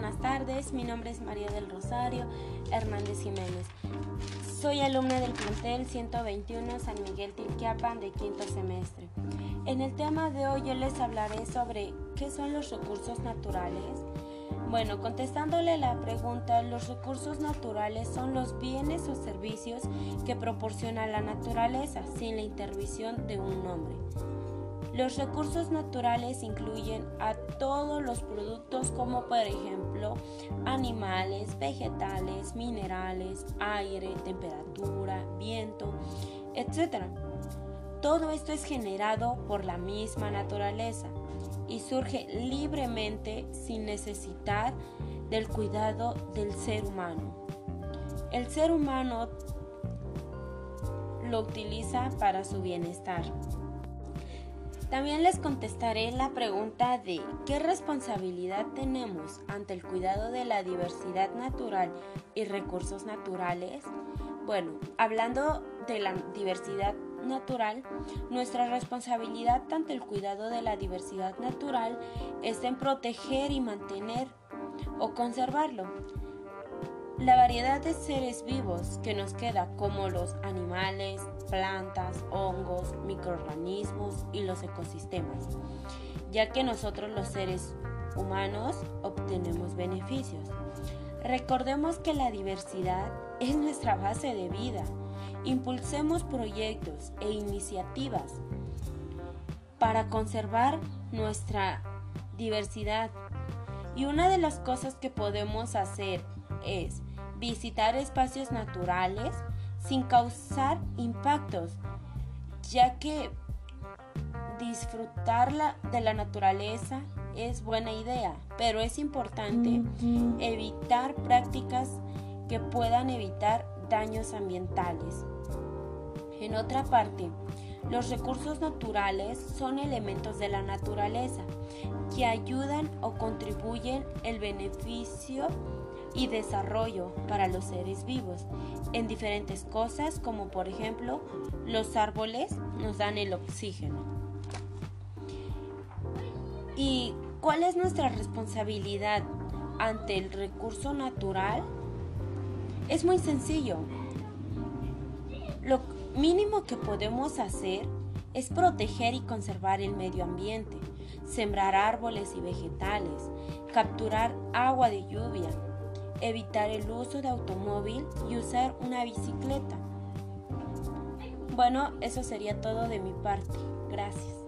tardes, mi nombre es María del Rosario Hernández Jiménez. Soy alumna del plantel 121 San Miguel Tilquiapan de quinto semestre. En el tema de hoy les hablaré sobre qué son los recursos naturales. Bueno, contestándole la pregunta, los recursos naturales son los bienes o servicios que proporciona la naturaleza sin la intervención de un hombre. Los recursos naturales incluyen a todos los productos como por ejemplo animales, vegetales, minerales, aire, temperatura, viento, etc. Todo esto es generado por la misma naturaleza y surge libremente sin necesitar del cuidado del ser humano. El ser humano lo utiliza para su bienestar. También les contestaré la pregunta de ¿qué responsabilidad tenemos ante el cuidado de la diversidad natural y recursos naturales? Bueno, hablando de la diversidad natural, nuestra responsabilidad ante el cuidado de la diversidad natural es en proteger y mantener o conservarlo la variedad de seres vivos que nos queda, como los animales, plantas, hongos, microorganismos y los ecosistemas, ya que nosotros los seres humanos obtenemos beneficios. Recordemos que la diversidad es nuestra base de vida. Impulsemos proyectos e iniciativas para conservar nuestra diversidad. Y una de las cosas que podemos hacer es visitar espacios naturales sin causar impactos, ya que disfrutar de la naturaleza es buena idea, pero es importante evitar prácticas que puedan evitar daños ambientales. En otra parte, los recursos naturales son elementos de la naturaleza que ayudan o contribuyen el beneficio y desarrollo para los seres vivos en diferentes cosas como por ejemplo los árboles nos dan el oxígeno. ¿Y cuál es nuestra responsabilidad ante el recurso natural? Es muy sencillo. Lo mínimo que podemos hacer es proteger y conservar el medio ambiente, sembrar árboles y vegetales, capturar agua de lluvia, evitar el uso de automóvil y usar una bicicleta. Bueno, eso sería todo de mi parte. Gracias.